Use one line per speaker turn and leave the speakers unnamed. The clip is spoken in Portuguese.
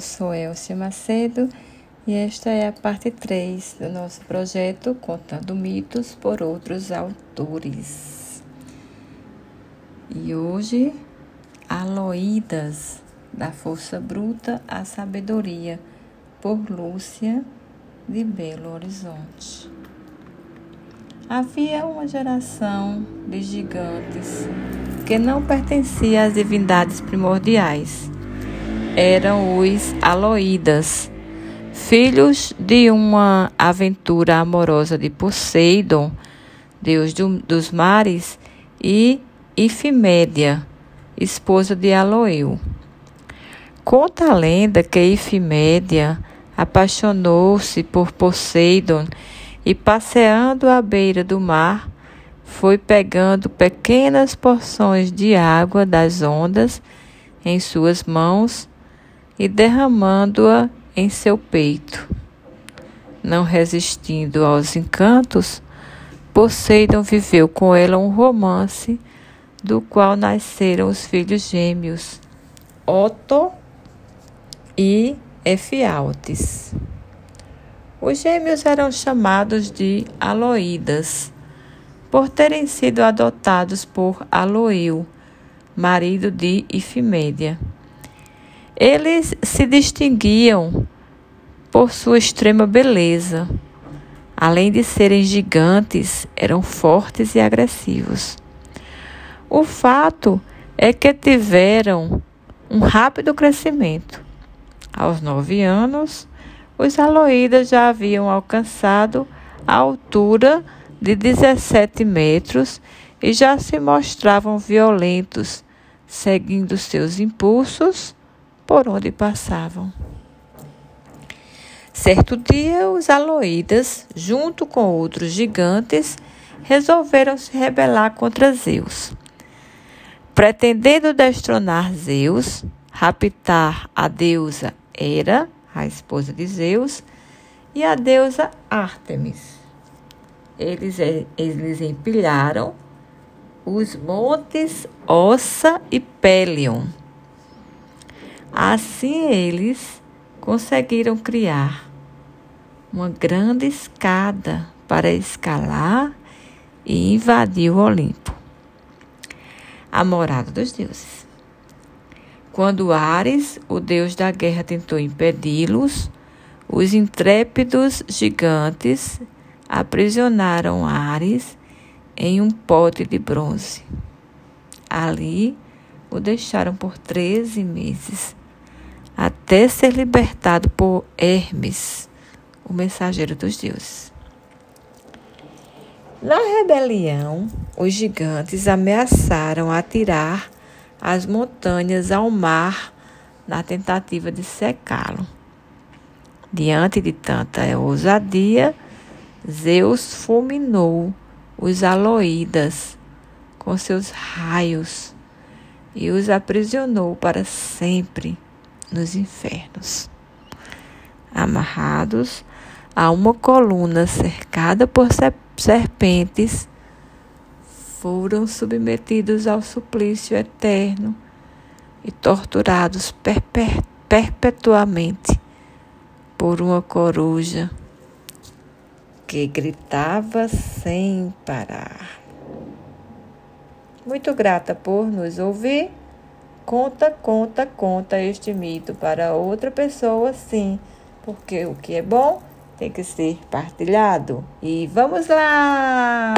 Eu sou Elcia Macedo e esta é a parte 3 do nosso projeto Contando Mitos por Outros Autores. E hoje, Aloídas, da Força Bruta à Sabedoria, por Lúcia de Belo Horizonte. Havia uma geração de gigantes que não pertencia às divindades primordiais. Eram os Aloídas, filhos de uma aventura amorosa de Poseidon, deus do, dos mares, e Ifimédia, esposa de Aloeu. Conta a lenda que Ifimédia apaixonou-se por Poseidon e, passeando à beira do mar, foi pegando pequenas porções de água das ondas em suas mãos e derramando-a em seu peito. Não resistindo aos encantos, Poseidon viveu com ela um romance do qual nasceram os filhos gêmeos, Otto e Efialtes. Os gêmeos eram chamados de Aloídas, por terem sido adotados por Aloeu, marido de Ifimédia. Eles se distinguiam por sua extrema beleza. Além de serem gigantes, eram fortes e agressivos. O fato é que tiveram um rápido crescimento. Aos nove anos, os aloídas já haviam alcançado a altura de 17 metros e já se mostravam violentos, seguindo seus impulsos por onde passavam. Certo dia, os aloídas, junto com outros gigantes, resolveram se rebelar contra Zeus. Pretendendo destronar Zeus, raptar a deusa Hera, a esposa de Zeus, e a deusa Ártemis. Eles, eles empilharam os montes Ossa e Pelion Assim eles conseguiram criar uma grande escada para escalar e invadir o Olimpo, a morada dos deuses. Quando Ares, o deus da guerra, tentou impedi-los, os intrépidos gigantes aprisionaram Ares em um pote de bronze. Ali o deixaram por treze meses até ser libertado por Hermes, o mensageiro dos deuses. Na rebelião, os gigantes ameaçaram atirar as montanhas ao mar na tentativa de secá-lo. Diante de tanta ousadia, Zeus fulminou os aloídas com seus raios e os aprisionou para sempre nos infernos. Amarrados a uma coluna cercada por serpentes, foram submetidos ao suplício eterno e torturados perpetuamente por uma coruja que gritava sem parar. Muito grata por nos ouvir. Conta, conta, conta este mito para outra pessoa, sim, porque o que é bom tem que ser partilhado. E vamos lá!